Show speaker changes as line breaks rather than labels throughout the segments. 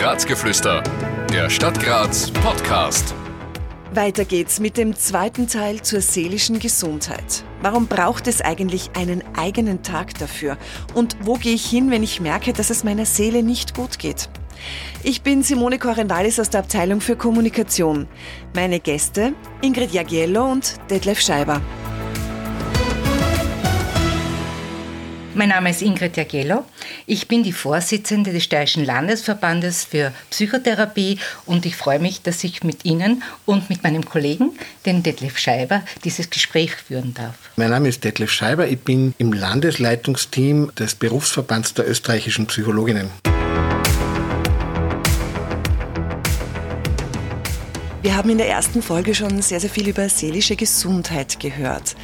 Grazgeflüster, der Stadt Graz Podcast.
Weiter geht's mit dem zweiten Teil zur seelischen Gesundheit. Warum braucht es eigentlich einen eigenen Tag dafür? Und wo gehe ich hin, wenn ich merke, dass es meiner Seele nicht gut geht? Ich bin Simone Korendalis aus der Abteilung für Kommunikation. Meine Gäste Ingrid Jagiello und Detlef Scheiber.
Mein Name ist Ingrid Jagello. Ich bin die Vorsitzende des Steirischen Landesverbandes für Psychotherapie und ich freue mich, dass ich mit Ihnen und mit meinem Kollegen, den Detlef Scheiber, dieses Gespräch führen darf.
Mein Name ist Detlef Scheiber. Ich bin im Landesleitungsteam des Berufsverbands der österreichischen Psychologinnen.
Wir haben in der ersten Folge schon sehr, sehr viel über seelische Gesundheit gehört.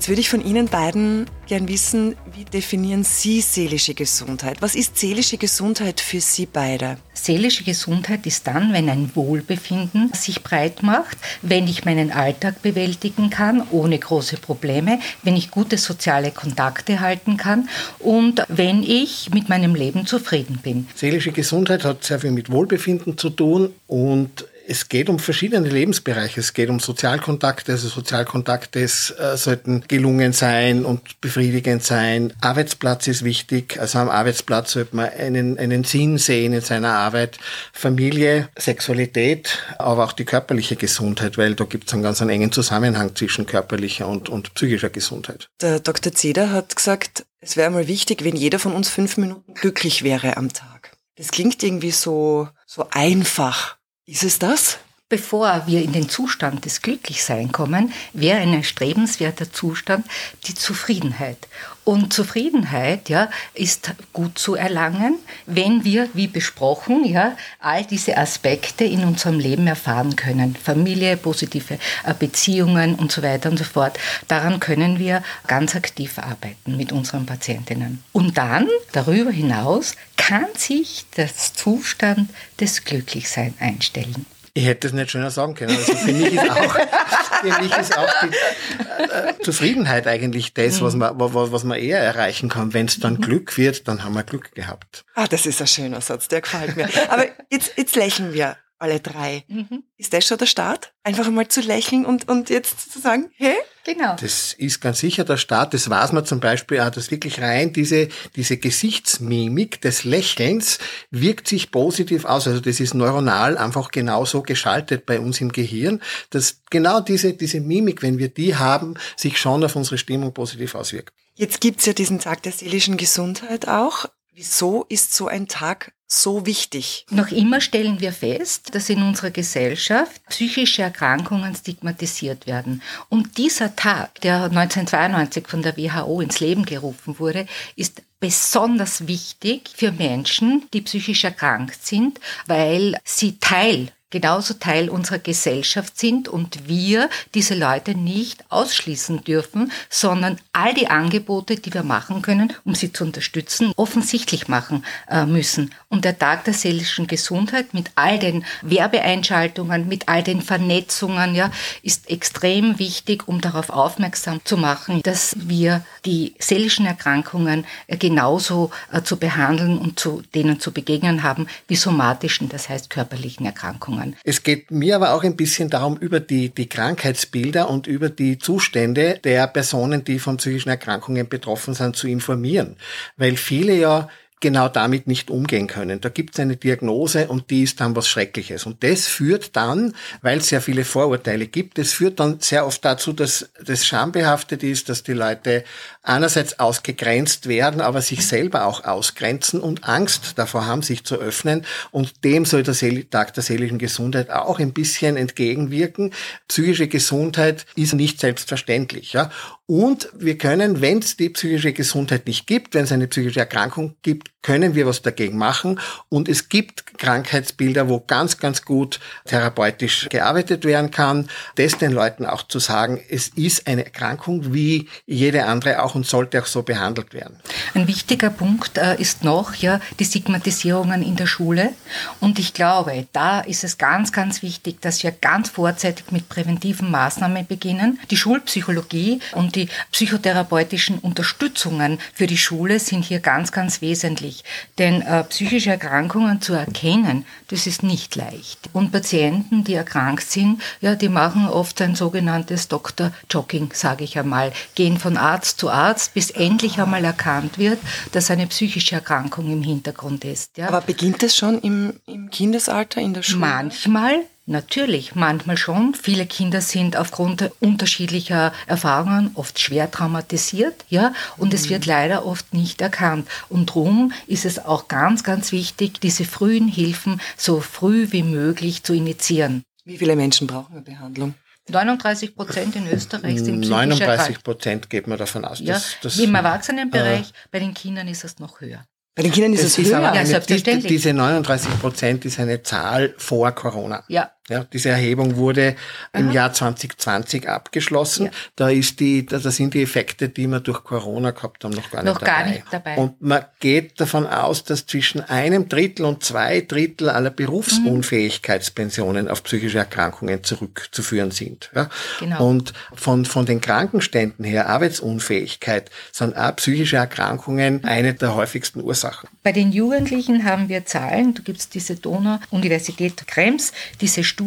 Jetzt würde ich von Ihnen beiden gern wissen, wie definieren Sie seelische Gesundheit? Was ist seelische Gesundheit für Sie beide?
Seelische Gesundheit ist dann, wenn ein Wohlbefinden sich breit macht, wenn ich meinen Alltag bewältigen kann, ohne große Probleme, wenn ich gute soziale Kontakte halten kann und wenn ich mit meinem Leben zufrieden bin.
Seelische Gesundheit hat sehr viel mit Wohlbefinden zu tun und es geht um verschiedene Lebensbereiche. Es geht um Sozialkontakte. Also Sozialkontakte äh, sollten gelungen sein und befriedigend sein. Arbeitsplatz ist wichtig. Also am Arbeitsplatz sollte man einen, einen Sinn sehen in seiner Arbeit. Familie, Sexualität, aber auch die körperliche Gesundheit, weil da gibt es einen ganz einen engen Zusammenhang zwischen körperlicher und, und psychischer Gesundheit.
Der Dr. Zeder hat gesagt, es wäre mal wichtig, wenn jeder von uns fünf Minuten glücklich wäre am Tag. Das klingt irgendwie so, so einfach. Ist es das?
Bevor wir in den Zustand des Glücklichsein kommen, wäre ein erstrebenswerter Zustand die Zufriedenheit. Und Zufriedenheit ja, ist gut zu erlangen, wenn wir, wie besprochen, ja, all diese Aspekte in unserem Leben erfahren können. Familie, positive Beziehungen und so weiter und so fort. Daran können wir ganz aktiv arbeiten mit unseren Patientinnen. Und dann, darüber hinaus, kann sich das Zustand des Glücklichseins einstellen.
Ich hätte es nicht schöner sagen können. Also für mich ist auch, für mich ist auch die äh, Zufriedenheit eigentlich das, was man, was, was man eher erreichen kann. Wenn es dann mhm. Glück wird, dann haben wir Glück gehabt.
Ah, das ist ein schöner Satz, der gefällt mir. Aber jetzt, jetzt lächeln wir alle drei. Mhm. Ist das schon der Start? Einfach einmal zu lächeln und, und jetzt zu sagen, hey?
Genau.
Das ist ganz sicher der Start. Das weiß man zum Beispiel auch, dass wirklich rein diese, diese Gesichtsmimik des Lächelns wirkt sich positiv aus. Also das ist neuronal einfach genauso geschaltet bei uns im Gehirn, dass genau diese, diese Mimik, wenn wir die haben, sich schon auf unsere Stimmung positiv auswirkt.
Jetzt gibt's ja diesen Tag der seelischen Gesundheit auch. Wieso ist so ein Tag so wichtig?
Noch immer stellen wir fest, dass in unserer Gesellschaft psychische Erkrankungen stigmatisiert werden. Und dieser Tag, der 1992 von der WHO ins Leben gerufen wurde, ist besonders wichtig für Menschen, die psychisch erkrankt sind, weil sie Teil genauso Teil unserer Gesellschaft sind und wir diese Leute nicht ausschließen dürfen, sondern all die Angebote, die wir machen können, um sie zu unterstützen, offensichtlich machen äh, müssen. Und der Tag der seelischen Gesundheit mit all den Werbeeinschaltungen, mit all den Vernetzungen, ja, ist extrem wichtig, um darauf aufmerksam zu machen, dass wir die seelischen Erkrankungen äh, genauso äh, zu behandeln und zu denen zu begegnen haben wie somatischen, das heißt körperlichen Erkrankungen.
Erkrankungen. Es geht mir aber auch ein bisschen darum, über die, die Krankheitsbilder und über die Zustände der Personen, die von psychischen Erkrankungen betroffen sind, zu informieren. Weil viele ja genau damit nicht umgehen können. Da gibt es eine Diagnose und die ist dann was Schreckliches. Und das führt dann, weil es sehr viele Vorurteile gibt, das führt dann sehr oft dazu, dass das schambehaftet ist, dass die Leute einerseits ausgegrenzt werden, aber sich selber auch ausgrenzen und Angst davor haben, sich zu öffnen. Und dem soll der Tag der seelischen Gesundheit auch ein bisschen entgegenwirken. Psychische Gesundheit ist nicht selbstverständlich. Ja? Und wir können, wenn es die psychische Gesundheit nicht gibt, wenn es eine psychische Erkrankung gibt, können wir was dagegen machen. Und es gibt Krankheitsbilder, wo ganz, ganz gut therapeutisch gearbeitet werden kann. Das den Leuten auch zu sagen, es ist eine Erkrankung wie jede andere auch und sollte auch so behandelt werden.
Ein wichtiger Punkt äh, ist noch ja die Stigmatisierungen in der Schule. Und ich glaube, da ist es ganz, ganz wichtig, dass wir ganz vorzeitig mit präventiven Maßnahmen beginnen. Die Schulpsychologie und die die psychotherapeutischen Unterstützungen für die Schule sind hier ganz, ganz wesentlich. Denn äh, psychische Erkrankungen zu erkennen, das ist nicht leicht. Und Patienten, die erkrankt sind, ja, die machen oft ein sogenanntes Doktor-Jogging, sage ich einmal, gehen von Arzt zu Arzt, bis endlich einmal erkannt wird, dass eine psychische Erkrankung im Hintergrund ist. Ja.
Aber beginnt es schon im, im Kindesalter in der Schule?
Manchmal, Natürlich, manchmal schon. Viele Kinder sind aufgrund unterschiedlicher Erfahrungen oft schwer traumatisiert, ja, und mhm. es wird leider oft nicht erkannt. Und darum ist es auch ganz, ganz wichtig, diese frühen Hilfen so früh wie möglich zu initiieren.
Wie viele Menschen brauchen eine Behandlung?
39 Prozent in Österreich sind psychisch
39 Prozent geht man davon aus.
Ja, das, Im Erwachsenenbereich, äh, bei den Kindern ist es noch höher.
Bei den Kindern ist es, ist höher.
Aber ja, selbstverständlich. Diese 39 Prozent ist eine Zahl vor Corona.
Ja.
Ja, diese Erhebung wurde Aha. im Jahr 2020 abgeschlossen. Ja. Da ist die, da, sind die Effekte, die wir durch Corona gehabt haben, noch gar
noch
nicht dabei.
Gar nicht dabei.
Und man geht davon aus, dass zwischen einem Drittel und zwei Drittel aller Berufsunfähigkeitspensionen mhm. auf psychische Erkrankungen zurückzuführen sind. Ja? Genau. Und von, von den Krankenständen her, Arbeitsunfähigkeit, sind auch psychische Erkrankungen eine der häufigsten Ursachen.
Bei den Jugendlichen haben wir Zahlen, da gibt es diese Donau-Universität Krems, diese Studie,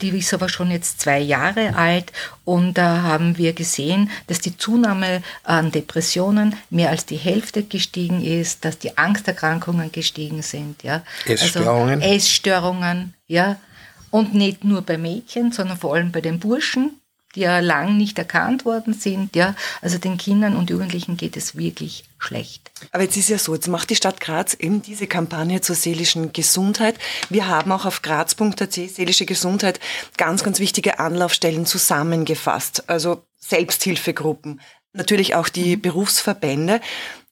die ist aber schon jetzt zwei Jahre alt und da haben wir gesehen, dass die Zunahme an Depressionen mehr als die Hälfte gestiegen ist, dass die Angsterkrankungen gestiegen sind, ja.
Essstörungen.
Also Essstörungen, ja. Und nicht nur bei Mädchen, sondern vor allem bei den Burschen die ja lang nicht erkannt worden sind. Ja, also den Kindern und Jugendlichen geht es wirklich schlecht.
Aber jetzt ist ja so, jetzt macht die Stadt Graz eben diese Kampagne zur seelischen Gesundheit. Wir haben auch auf graz.at seelische Gesundheit ganz, ganz wichtige Anlaufstellen zusammengefasst. Also Selbsthilfegruppen, natürlich auch die mhm. Berufsverbände.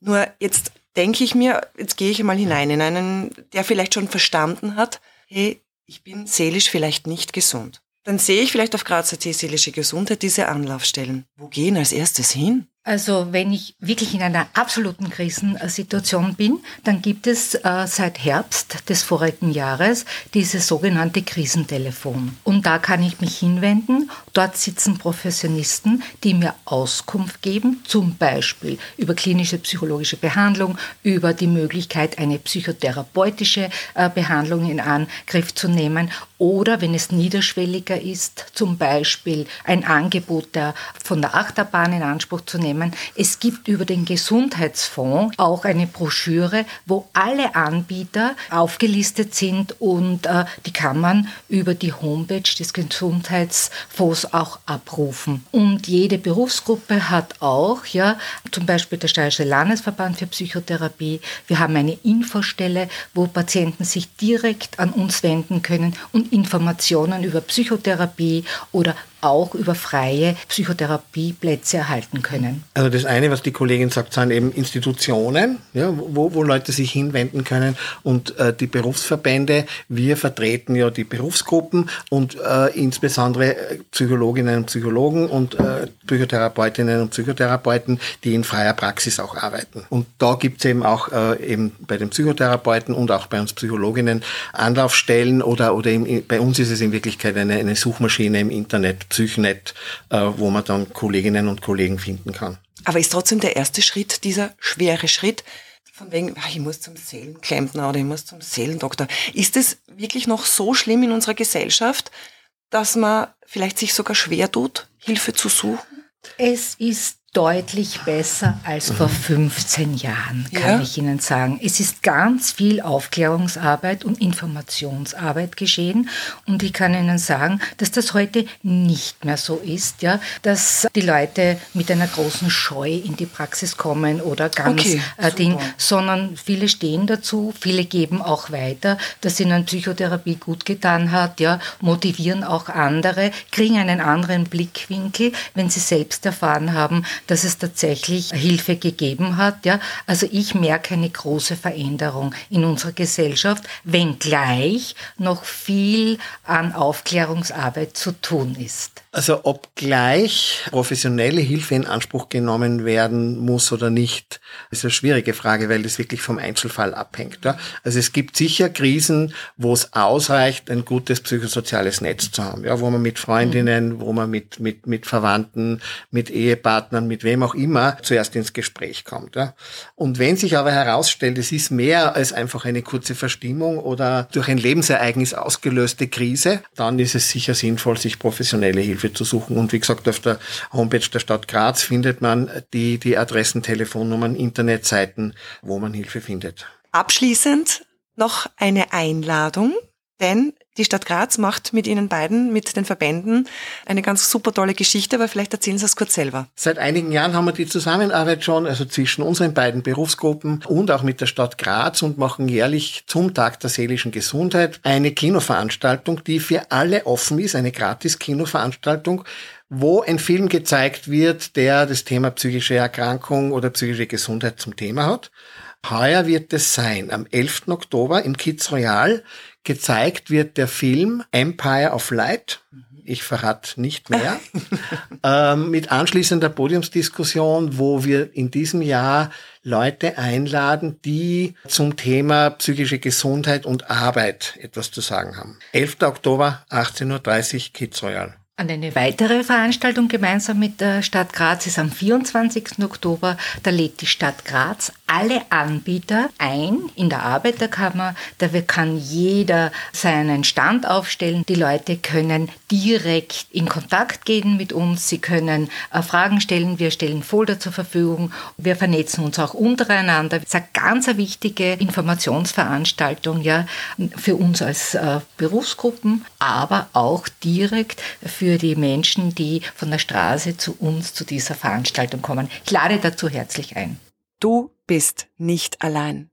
Nur jetzt denke ich mir, jetzt gehe ich mal hinein in einen, der vielleicht schon verstanden hat, hey, ich bin seelisch vielleicht nicht gesund. Dann sehe ich vielleicht auf Grazer T seelische Gesundheit diese Anlaufstellen. Wo gehen als erstes hin?
Also wenn ich wirklich in einer absoluten Krisensituation bin, dann gibt es äh, seit Herbst des vorigen Jahres dieses sogenannte Krisentelefon. Und da kann ich mich hinwenden. Dort sitzen Professionisten, die mir Auskunft geben, zum Beispiel über klinische psychologische Behandlung, über die Möglichkeit, eine psychotherapeutische äh, Behandlung in Angriff zu nehmen oder wenn es niederschwelliger ist, zum Beispiel ein Angebot der, von der Achterbahn in Anspruch zu nehmen. Es gibt über den Gesundheitsfonds auch eine Broschüre, wo alle Anbieter aufgelistet sind und äh, die kann man über die Homepage des Gesundheitsfonds auch abrufen. Und jede Berufsgruppe hat auch, ja, zum Beispiel der Steirische Landesverband für Psychotherapie, wir haben eine Infostelle, wo Patienten sich direkt an uns wenden können und Informationen über Psychotherapie oder auch über freie Psychotherapieplätze erhalten können.
Also das eine, was die Kollegin sagt, sind eben Institutionen, ja, wo, wo Leute sich hinwenden können und äh, die Berufsverbände. Wir vertreten ja die Berufsgruppen und äh, insbesondere äh, Psychologinnen und Psychologen und äh, Psychotherapeutinnen und Psychotherapeuten, die in freier Praxis auch arbeiten. Und da gibt es eben auch äh, eben bei den Psychotherapeuten und auch bei uns Psychologinnen Anlaufstellen oder, oder im, bei uns ist es in Wirklichkeit eine, eine Suchmaschine im Internet, Psychnet, äh, wo man dann Kolleginnen und Kollegen finden kann.
Aber ist trotzdem der erste Schritt dieser schwere Schritt, von wegen, ach, ich muss zum Seelenklempner oder ich muss zum Seelendoktor. Ist es wirklich noch so schlimm in unserer Gesellschaft, dass man vielleicht sich sogar schwer tut, Hilfe zu suchen?
Es ist deutlich besser als vor 15 Jahren, kann ja. ich Ihnen sagen. Es ist ganz viel Aufklärungsarbeit und Informationsarbeit geschehen und ich kann Ihnen sagen, dass das heute nicht mehr so ist, ja, dass die Leute mit einer großen Scheu in die Praxis kommen oder ganz okay, äh, Ding, sondern viele stehen dazu, viele geben auch weiter, dass ihnen Psychotherapie gut getan hat, ja, motivieren auch andere, kriegen einen anderen Blickwinkel, wenn sie selbst erfahren haben, dass es tatsächlich Hilfe gegeben hat. Ja? Also ich merke eine große Veränderung in unserer Gesellschaft, wenngleich noch viel an Aufklärungsarbeit zu tun ist.
Also ob gleich professionelle Hilfe in Anspruch genommen werden muss oder nicht, ist eine schwierige Frage, weil das wirklich vom Einzelfall abhängt. Ja? Also es gibt sicher Krisen, wo es ausreicht, ein gutes psychosoziales Netz zu haben, ja, wo man mit Freundinnen, wo man mit, mit, mit Verwandten, mit Ehepartnern, mit wem auch immer zuerst ins Gespräch kommt. Ja? Und wenn sich aber herausstellt, es ist mehr als einfach eine kurze Verstimmung oder durch ein Lebensereignis ausgelöste Krise, dann ist es sicher sinnvoll, sich professionelle Hilfe Hilfe zu suchen. Und wie gesagt, auf der Homepage der Stadt Graz findet man die, die Adressen, Telefonnummern, Internetseiten, wo man Hilfe findet.
Abschließend noch eine Einladung, denn die Stadt Graz macht mit Ihnen beiden, mit den Verbänden, eine ganz super tolle Geschichte, aber vielleicht erzählen Sie es kurz selber.
Seit einigen Jahren haben wir die Zusammenarbeit schon, also zwischen unseren beiden Berufsgruppen und auch mit der Stadt Graz und machen jährlich zum Tag der seelischen Gesundheit eine Kinoveranstaltung, die für alle offen ist, eine Gratis-Kinoveranstaltung, wo ein Film gezeigt wird, der das Thema psychische Erkrankung oder psychische Gesundheit zum Thema hat. Heuer wird es sein, am 11. Oktober im Kids Royal gezeigt wird der Film Empire of Light. Ich verrate nicht mehr. ähm, mit anschließender Podiumsdiskussion, wo wir in diesem Jahr Leute einladen, die zum Thema psychische Gesundheit und Arbeit etwas zu sagen haben. 11. Oktober, 18.30 Uhr, Kids Royal.
Und eine weitere Veranstaltung gemeinsam mit der Stadt Graz ist am 24. Oktober. Da lädt die Stadt Graz alle Anbieter ein in der Arbeiterkammer. Da kann jeder seinen Stand aufstellen. Die Leute können direkt in Kontakt gehen mit uns. Sie können äh, Fragen stellen. Wir stellen Folder zur Verfügung. Wir vernetzen uns auch untereinander. Das ist eine ganz wichtige Informationsveranstaltung ja, für uns als äh, Berufsgruppen, aber auch direkt für für die Menschen, die von der Straße zu uns zu dieser Veranstaltung kommen. Ich lade dazu herzlich ein.
Du bist nicht allein.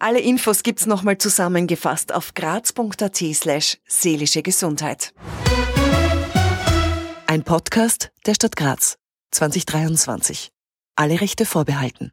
Alle Infos gibt's nochmal zusammengefasst auf graz.at slash seelische Gesundheit. Ein Podcast der Stadt Graz 2023. Alle Rechte vorbehalten.